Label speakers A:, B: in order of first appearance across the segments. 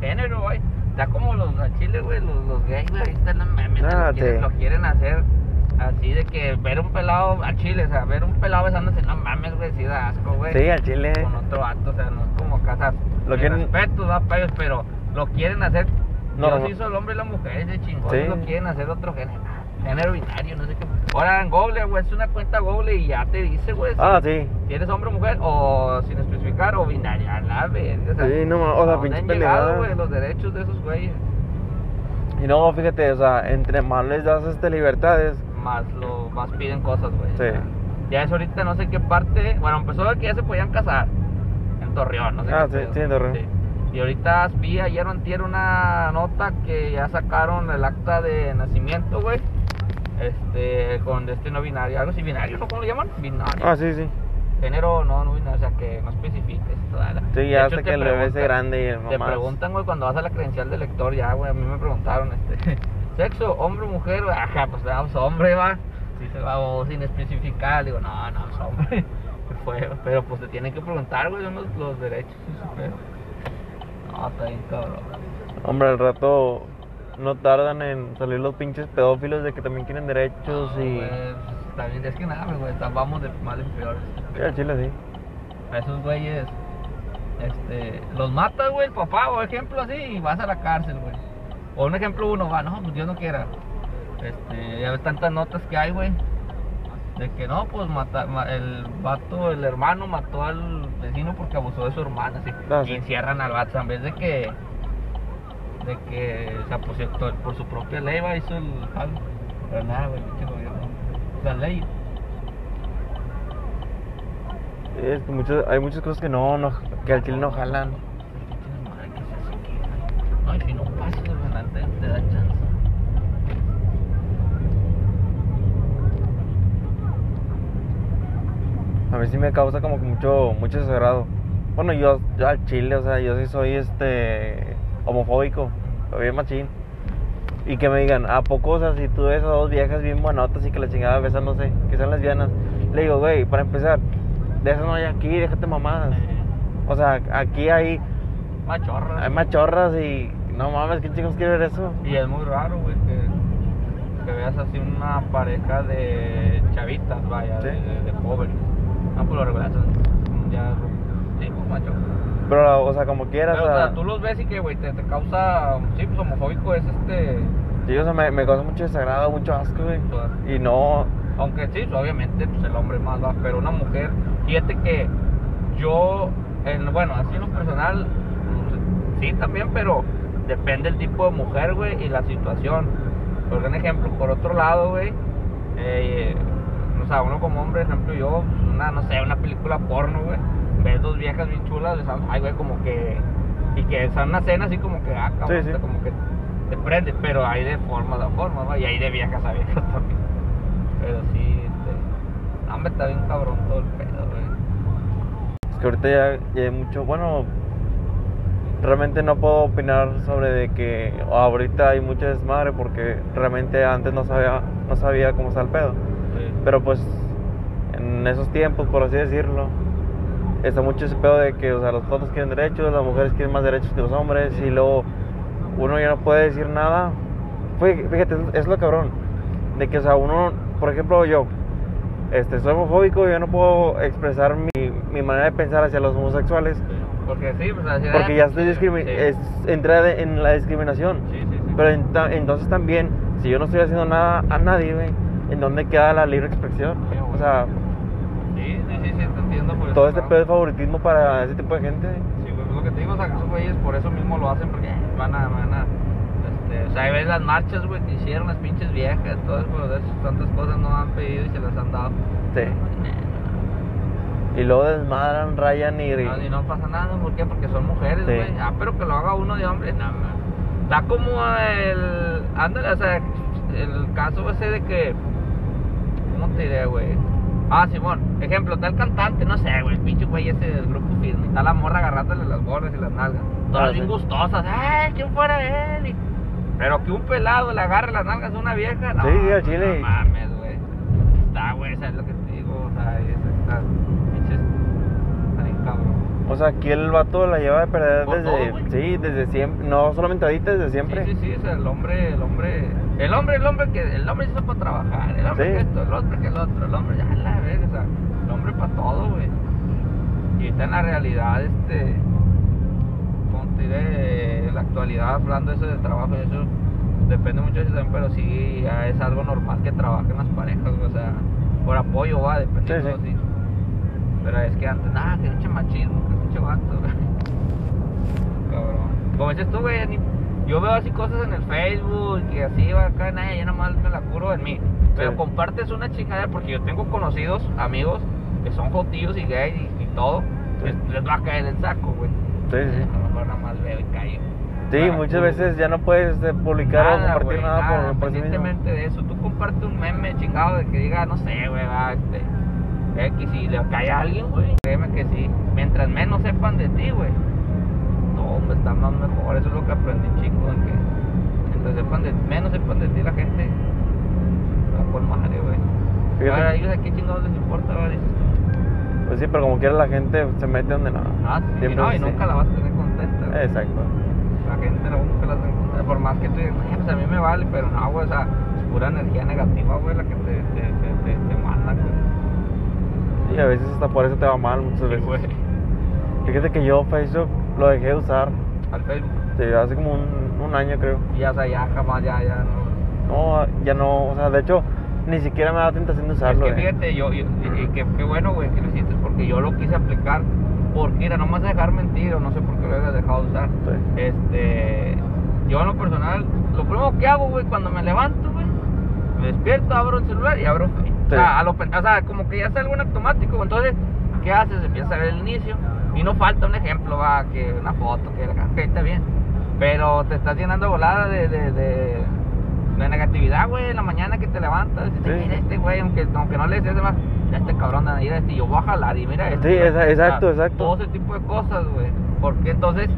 A: género, güey. Está como los a Chile, güey, los, los gays, güey, ahí están los memes, lo, quieren, lo quieren hacer así de que ver un pelado a Chile, o sea, ver un pelado besándose, no mames, güey, sí da asco, güey.
B: Sí, al chile.
A: Con otro vato, o sea, no es como casas.
B: Lo quieren-
A: respeto, da pa' ellos, pero lo quieren hacer.
B: No,
A: Dios hizo el hombre y la mujer, ese chingón,
B: Sí.
A: lo quieren hacer otro género. Género binario, no sé qué. Ahora en Google, güey, es una cuenta Google y ya te dice, güey. si-
B: Ah, sí.
A: si eres hombre o mujer, o sin especificar, o binaria, a la verga. sea,
B: Sí, no, o sea,
A: ¿a dónde
B: pinche
A: han llegado,
B: pendejada.
A: güey, los derechos de esos güeyes.
B: Y no, fíjate, o sea, entre más les das este libertades,
A: Más lo, más piden cosas, güey.
B: Sí.
A: O sea, Ya es ahorita no sé qué parte. Bueno, empezó de que ya se podían casar. En Torreón, no sé
B: Ah,
A: qué
B: sí,
A: pedo.
B: sí, en Torreón.
A: Y ahorita vi ayer o antier una nota que ya sacaron el acta de nacimiento, güey. Este, con destino binario, algo así binario, ¿no? ¿Cómo lo llaman? Binario.
B: ah, sí, sí.
A: Género no, no binario, o sea, que no especifiques. toda la-
B: Sí, ya hasta
A: te
B: que el bebé se
A: preguntan-
B: grande y el
A: Te
B: mamá.
A: preguntan, güey, cuando vas a la credencial del lector, ya, güey, a mí me preguntaron, este, sexo, hombre o mujer, ajá, pues vamos, hombre, va, sí se va, o sin especificar, digo, no, no, es hombre, Fue, pero pues te tienen que preguntar, güey, son los, los derechos, pero, no, está bien cabrón,
B: Hombre, al rato no tardan en salir los pinches pedófilos de que también quieren derechos
A: No,
B: y.
A: pues, también, es que nada, güey, vamos de mal en peor,
B: Sí, al chile sí.
A: a esos güeyes, este, los mata, güey, el papá, o ejemplo así, y vas a la cárcel, güey. O un ejemplo uno, va, no, pues Dios no quiera. Este, ya ves tantas notas que hay, güey. De que no, pues mata, ma- el vato, el hermano mató al vecino porque abusó de su hermana, así.
B: Ah,
A: y
B: sí.
A: encierran al vato, en vez de que, de que, o sea, por, su propia ley, va, hizo el jalo. Pero nada, güey, gobierno. La ley.
B: Es que muchos, hay muchas cosas que no, no, que al chile no jalan.
A: Se No, y si no pasas, güey, la neta, te da chance.
B: A mí sí me causa como que mucho, mucho desagrado. Bueno, yo, yo al chile, o sea, yo sí soy este homofóbico, bien machín. Y que me digan, ¿a poco, o sea, si tú ves a dos viejas bien buenotas y que la chingada besándose, que sean lesbianas? Le digo, güey, para empezar, de eso no hay aquí, déjate mamadas. O sea, aquí hay,
A: Machorra.
B: hay machorras y no mames, ¿quién chicos quiere ver eso?
A: Y es muy raro, güey, que, que veas así una pareja de chavitas, vaya,
B: Sí.
A: de, de, de jóvenes. No, por lo regular son ya, sí, pues macho.
B: Pero, o sea, como quieras,
A: Pero,
B: o
A: sea, tú los ves y que, güey, te, te causa, sí, pues homofóbico es este,
B: sí, o sea, me, me causa mucho desagrado, mucho asco, güey. Y no,
A: Aunque sí, pues, obviamente, pues el hombre más va, pero una mujer, fíjate que yo, en, bueno, así en lo personal, sí también, pero depende el tipo de mujer, güey, y la situación. Por un ejemplo, por otro lado, güey, eh, o sea, uno como hombre, ejemplo, yo, pues, una, no sé, una película porno, güey, ves dos viejas bien chulas, ay, güey, como que, y que son una cena así como que, ah, cabrón,
B: Sí, sí.
A: como que te prende, pero hay de formas a formas, ¿no? Y hay de viejas a viejas también. Pero sí, este. No, me está bien cabrón todo el pedo, güey.
B: Es que ahorita ya, ya hay mucho, bueno, realmente no puedo opinar sobre de que ahorita hay mucha desmadre porque realmente antes no sabía, no sabía cómo está el pedo.
A: Sí.
B: Pero pues en esos tiempos, por así decirlo, está mucho ese pedo de que, o sea, los fotos quieren derechos, las mujeres quieren más derechos que los hombres y luego uno ya no puede decir nada. Fí- Fíjate, es lo cabrón, de que, o sea, uno, por ejemplo, yo, este, soy homofóbico y yo no puedo expresar mi, mi manera de pensar hacia los homosexuales
A: Porque sí, pues
B: porque ya estoy discrimi-
A: sí.
B: es, entré en la discriminación.
A: Sí, sí.
B: Pero enta- entonces también, si yo no estoy haciendo nada a nadie, güey, ¿en dónde queda la libre expresión?
A: Güey.
B: O sea,
A: Sí, sí, sí, sí, te entiendo. Por
B: todo este pedo de favoritismo para ese tipo de gente.
A: Sí, güey, pues lo que te digo, o sea, esos güeyes por eso mismo lo hacen, porque van a, van a, este, o sea, ahí ves las marchas, güey, que hicieron las pinches viejas, todo eso, de esas tantas cosas no han pedido y se las han dado.
B: Sí. Y luego desmadran, rayan y...
A: No, y no pasa nada, ¿por qué? Porque son mujeres,
B: Sí.
A: güey. Ah, pero que lo haga uno de hombre, no, man. Da como el. Ándale, o sea, el caso ese de que. ¿Cómo te diré, güey? Ah, Simón, ejemplo, está el cantante, no sé, güey, el pinche güey ese del grupo firme. Está la morra agarrándole las gorras y las nalgas. Todas
B: Ah,
A: bien
B: sí.
A: gustosas. ¡Ay, quién fuera él! Y- Pero que un pelado le agarre las nalgas a una vieja, no.
B: Sí, al chile.
A: No mames, güey. Está, güey, ¿sabes lo que te digo? O sea, es, está. Pinches. Está bien cabrón.
B: O sea, aquí el vato la lleva de perder desde.
A: todo,
B: sí, desde siempre. No solamente ahorita, desde siempre.
A: Sí, sí, sí, o sea, el hombre, el hombre, el hombre, el hombre que, el hombre hizo para trabajar, hombre
B: Sí.
A: que esto, el otro que el otro, el hombre, ya la verga, o sea, el hombre para todo, güey. Y ahorita en la realidad, este, como te diré, en la actualidad, hablando de eso del trabajo y eso, depende mucho de eso también, pero sí, ya es algo normal que trabajen las parejas, güey, o sea, por apoyo, va, dependiendo,
B: Sí, sí.
A: sí. Pero es que antes, nada, que pinche machismo, que pinche vato, güey. Cabrón. Como dices tú, güey, ni- yo veo así cosas en el Facebook que así va acá, nada, yo nomás me la curo en mí. Pero
B: Sí.
A: compartes una chingadera porque yo tengo conocidos, amigos, que son jotillos y gays y, y todo,
B: Sí.
A: les, les va a caer el saco, güey.
B: Sí, sí.
A: A lo mejor nada más veo y callo.
B: Sí,
A: Para
B: muchas
A: tú-
B: veces ya no puedes eh, publicar o compartir
A: güey,
B: nada,
A: nada,
B: por, por sí
A: de eso. Tú comparte un meme chingado de que diga, no sé, güey, va, este, X, y le cae a alguien, güey. Créeme que sí. Mientras menos sepan de ti, güey, no, hombre, están más mejor. Eso es lo que aprendí, chico, en que mientras sepan de, menos sepan de ti la gente, va por madre, güey. Ahora, ellos a qué chingados les importa, güey, dices tú.
B: Pues sí, pero como quiera la gente se mete donde no.
A: Ah, sí,
B: Siempre
A: no, y
B: así.
A: nunca la vas a tener contenta, güey.
B: Exacto.
A: La gente no nunca la tiene contenta. Por más que tú digas, "Ay, pues a mí me vale, pero no, güey, o sea, es pura energía negativa, güey, la que te, te, te, te, te manda, güey.
B: Y a veces hasta por eso te va mal muchas
A: Sí,
B: veces.
A: güey.
B: Fíjate que yo Facebook lo dejé de usar
A: Al Facebook.
B: sí, hace como un, un año creo.
A: Y ya, o sea, ya jamás, ya, ya no.
B: No, ya no, o sea, de hecho, ni siquiera me da tentación de usarlo.
A: es que
B: eh.
A: fíjate, yo, yo y, y que, qué bueno, güey, que lo hiciste, porque yo lo quise aplicar. Porque, mira, no me vas a dejar mentir, o no sé por qué lo hayas dejado de usar.
B: Sí.
A: Este, yo en lo personal, lo primero que hago, güey, cuando me levanto, güey, me despierto, abro el celular y abro Facebook.
B: Sí.
A: O, sea, a lo pen- o sea, como que ya salgo en automático, entonces, ¿qué haces? Empiezas a ver el inicio y no falta un ejemplo, va, que una foto, que ok, está bien. Pero te estás llenando volada de, de, de, de negatividad, güey, en la mañana que te levantas. Y
B: Sí.
A: mira este güey, aunque, aunque no le des más, este cabrón, mira este, yo voy a jalar y mira este.
B: Sí,
A: güey".
B: esa- exacto, exacto.
A: Todo ese tipo de cosas, güey. Porque entonces,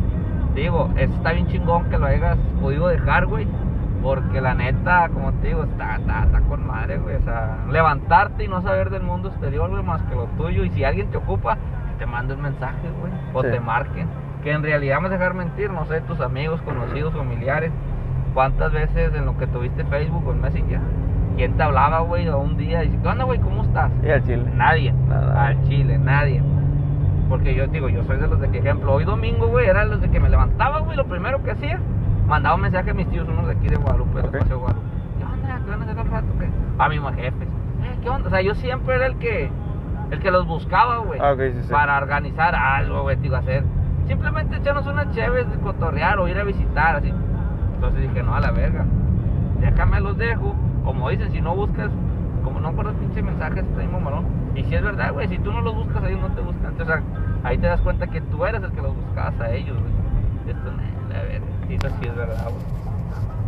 A: digo, eso está bien chingón que lo hayas podido dejar, güey. Porque la neta, como te digo, está, está, está con madre, güey. O sea, levantarte y no saber del mundo exterior, güey, más que lo tuyo. Y si alguien te ocupa, te mande un mensaje, güey. O
B: Sí.
A: te marquen. Que en realidad me dejar mentir, no sé, tus amigos, conocidos, familiares. ¿Cuántas veces en lo que tuviste Facebook o en Messenger? ¿Quién te hablaba, güey, o un día? Y dice, ¿qué onda, güey? ¿Cómo estás?
B: Y al chile.
A: Nadie.
B: Nada.
A: Al chile, nadie. Porque yo digo, yo soy de los de que, ejemplo, hoy domingo, güey, era los de que me levantaba, güey, lo primero que hacía, mandaba un mensaje a mis tíos, unos de aquí de Guadalupe,
B: Ok.
A: de Paseo Guadalupe. ¿Qué onda? ¿Qué van a hacer al rato? ¿Qué? A mis jefes. Eh, ¿Qué onda? O sea, yo siempre era el que, el que los buscaba, güey.
B: Ah, sí, sí.
A: Para organizar algo, güey, digo, hacer. Simplemente echarnos unas chéves de cotorrear o ir a visitar, así. Entonces dije, no, a la verga. Déjame los dejo. Como dicen, si no buscas, como no por los pinches mensajes, está mismo malón. Y si es verdad, güey, si tú no los buscas, ellos no te buscan. O sea, ahí te das cuenta que tú eres el que los buscabas a ellos, güey. Esto, no, la verga. Y eso sí es verdad, güey.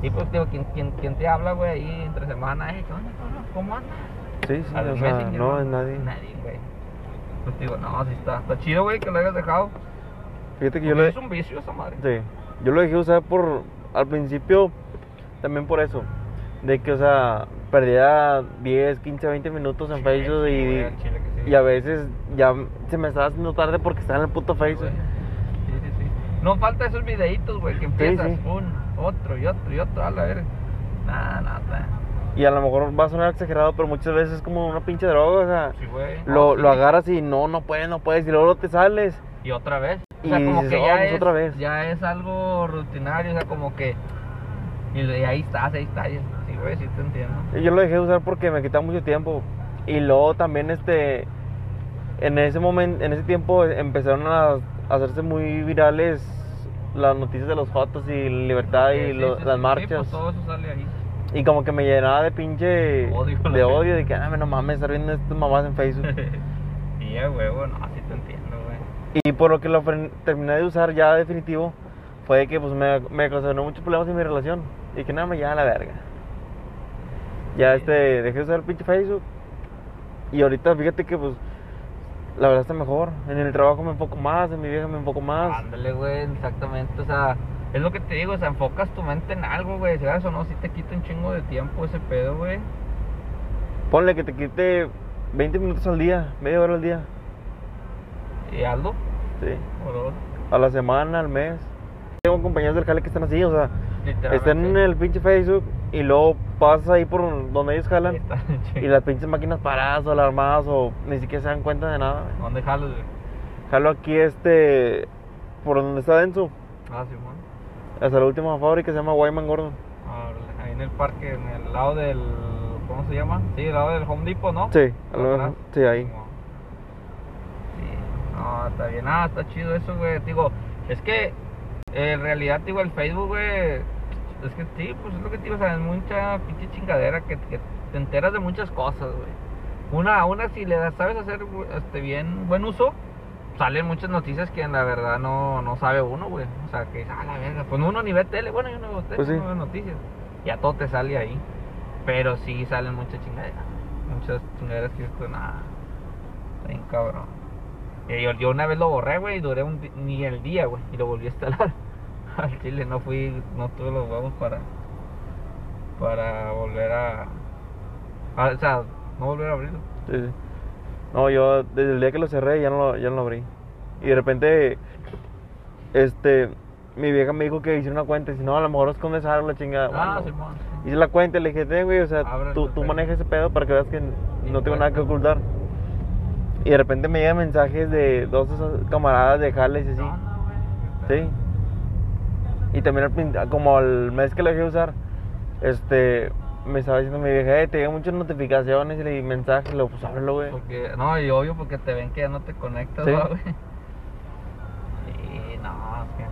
A: Y pues, digo, ¿quién, quién, quién te habla, güey, ahí entre semana? Eh, ¿qué onda? ¿Cómo andas?
B: Sí, sí,
A: Al
B: o sea,
A: Messenger,
B: no es nadie.
A: Nadie, güey. Pues digo, no, sí está. Está chido, güey, que lo hayas dejado.
B: Fíjate que yo
A: Porque
B: lo,
A: Es un vicio esa madre.
B: sí, yo lo dejé usar por, al principio, también por eso, de que, o sea, perdía 10, 15, 20 minutos en Facebook
A: sí,
B: y,
A: güey, al chile que sí.
B: y a veces ya se me estaba haciendo tarde porque estaba en el puto. Facebook.
A: Sí, sí, sí. No falta esos videitos, güey, que empiezas uno, otro y otro y otro, a la verga. Nah, nada.
B: Y a lo mejor va a sonar exagerado, pero muchas veces es como una pinche droga, o sea,
A: Sí,
B: lo, lo agarras y no, no puedes, no puedes, y luego te sales.
A: Y otra vez. O sea,
B: Y
A: como
B: dices,
A: que
B: "Oh,
A: ya,
B: pues
A: es,
B: otra vez".
A: ya es algo rutinario, o sea, como que. Y ahí estás, ahí estás. Sí, güey, sí te entiendo.
B: Y yo lo dejé de usar porque me quitaba mucho tiempo. Y luego también este en ese momento, en ese tiempo empezaron a hacerse muy virales las noticias de los fotos y libertad y
A: Sí,
B: lo-
A: sí,
B: las marchas.
A: Sí, pues todo eso sale ahí.
B: Y como que me llenaba de pinche
A: Odio,
B: de odio de que ah, no mames, estar viendo estas mamás en Facebook.
A: y ya, huevo, no, sí te entiendo, güey.
B: y por lo que lo terminé de usar ya definitivo fue de que pues me, me ocasionó muchos problemas en mi relación. Y que nada me ya a la verga. Ya este, dejé de usar el pinche Facebook. Y ahorita fíjate que pues la verdad está mejor. En el trabajo me enfoco más, en mi vieja me enfoco más.
A: Ándale, güey, exactamente. O sea, es lo que te digo, o sea, enfocas tu mente en algo, güey. Si o no, si te quita un chingo de tiempo ese pedo, güey.
B: Ponle que te quite 20 minutos al día, media hora al día.
A: Y hazlo.
B: Sí. A la semana, al mes. Tengo compañeros del jale que están así, o sea, están en el pinche Facebook y luego pasas ahí por donde ellos jalan y las pinches máquinas paradas o alarmadas o ni siquiera se dan cuenta de nada. güey.
A: ¿Dónde jalas, güey?
B: Jalo aquí este, por donde está Denso,
A: Ah, Simón.
B: Hasta la última fábrica se llama Wyman Gordon.
A: Ahí en el parque, en el lado del. ¿Cómo se llama? Sí, el lado del Home Depot, ¿no?
B: Sí, al- sí, ahí.
A: Sí, no, está bien. Ah, está chido eso, güey. Digo, es que en realidad, digo, el Facebook, güey. Es que sí, pues es lo que te digo, o sea, es mucha pinche chingadera que, que te enteras de muchas cosas, güey. Una, una si le das- sabes hacer este, bien, buen uso, salen muchas noticias que en la verdad no, no sabe uno, güey. O sea, que a la verga, pues uno ni ve tele, bueno, yo no veo tele,
B: Pues sí.
A: no veo noticias. Ya todo te sale ahí. Pero sí salen muchas chingaderas. Muchas chingaderas que esto, nada. Bien cabrón. Y yo, yo una vez lo borré, güey, y duré un ni el día, güey, y lo volví a instalar. Al chile no fui, no tuve los huevos para, para volver a, a- o sea, no volver a abrirlo.
B: Sí, sí. No, yo desde el día que lo cerré ya no lo, ya no lo abrí. Y de repente, este, mi vieja me dijo que hiciera una cuenta y si no, a lo mejor escondes algo, la chingada.
A: Ah,
B: Bueno,
A: Simón.
B: Hice la cuenta y le dije, "Ten, güey, o sea,
A: Ábrele
B: tú, tú
A: pedo".
B: manejas ese pedo para que veas que no tengo nada que ocultar. Y de repente me llegan mensajes de dos camaradas de Jales y así.
A: No, no, güey.
B: Sí. Y también como al mes que lo dejé usar, este, me estaba diciendo mi vieja, eh, te llegan muchas notificaciones y mensajes, lo pues ábrelo, güey.
A: Porque, no, y obvio porque te ven que ya no te conectas,
B: Sí.
A: ¿va, güey. Sí, no, es que...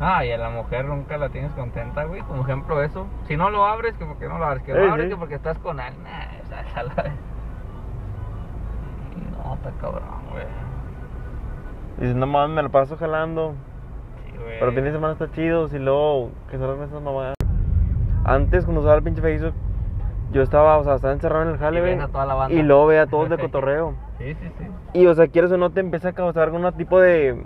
A: Ah, y a la mujer nunca la tienes contenta, güey. Como ejemplo eso. Si no lo abres, que porque no lo abres. Que lo abres,
B: sí.
A: que porque estás con él. Nah, esa esa la... No, está cabrón, güey.
B: Dices, no mames, me lo paso jalando.
A: Sí, güey.
B: Pero el fin de semana está chido, si luego que salgan esas mamadas. Antes, cuando usaba el pinche Facebook, yo estaba, o sea, estaba encerrado en el jale,
A: Y.
B: Y luego veía a todos de cotorreo.
A: Sí, sí, sí.
B: Y, o sea, quieres o no, te empieza a causar algún tipo de,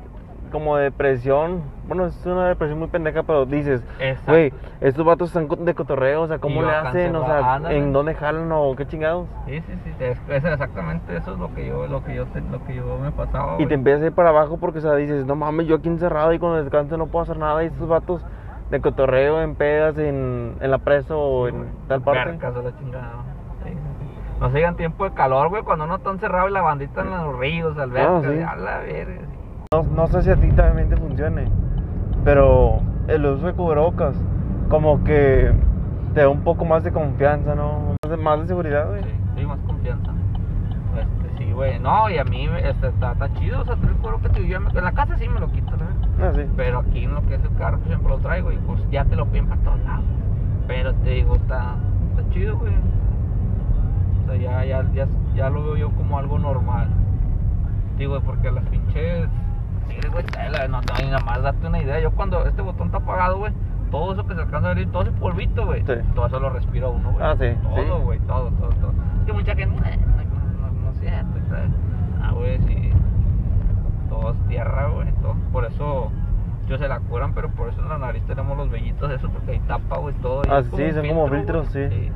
B: como de depresión. Bueno, es una depresión muy pendeja, pero dices, güey, estos vatos están de cotorreo, o sea, ¿cómo le hacen? O sea,
A: ándale.
B: ¿en dónde jalan o qué chingados?
A: Sí, sí, sí. Es, es exactamente eso es lo que yo, lo que yo, lo que yo me pasaba,
B: Y
A: güey.
B: te empiezas a ir para abajo porque, o sea, dices, no mames, yo aquí encerrado y con el descanso no puedo hacer nada. Y estos vatos de cotorreo en pedas, en, en la presa o en tal parte.
A: La chingada. Sí, sí, sí. No se digan tiempo de calor, güey, cuando uno está encerrado y la bandita en los ríos, albercas,
B: Ah, sí.
A: a la verga.
B: No, no sé si a ti también te funcione, pero el uso de cubrebocas como que te da un poco más de confianza, ¿no? Más de, más de seguridad, güey.
A: Sí, sí, más güey. No, y a mí este, está, está chido, o sea, te juro que te- yo me- en la casa sí me lo quito, ¿sabes?
B: Ah, sí.
A: Pero aquí en lo que es el carro pues, siempre lo traigo y pues ya te lo piden para todos lados. Pero te digo, está, está chido, güey. O sea, ya, ya, ya, ya lo veo yo como algo normal. Digo, porque las pinches... Güey, no, no, y nada más date una idea. Yo cuando este botón está apagado, güey, todo eso que se alcanza a ver, todo ese polvito, güey,
B: Sí.
A: todo eso lo respira uno, güey.
B: Ah, sí,
A: Todo,
B: sí.
A: güey, todo, todo, todo. Es que mucha gente, "Eh, no, no, no tal". Ah, güey, sí. Todo es tierra, güey, todo. Por eso yo se la curan, pero por eso en la nariz tenemos los vellitos, eso, porque ahí tapa, güey, todo.
B: Ah,
A: como
B: sí, son como
A: filtro,
B: filtros,
A: güey.
B: sí.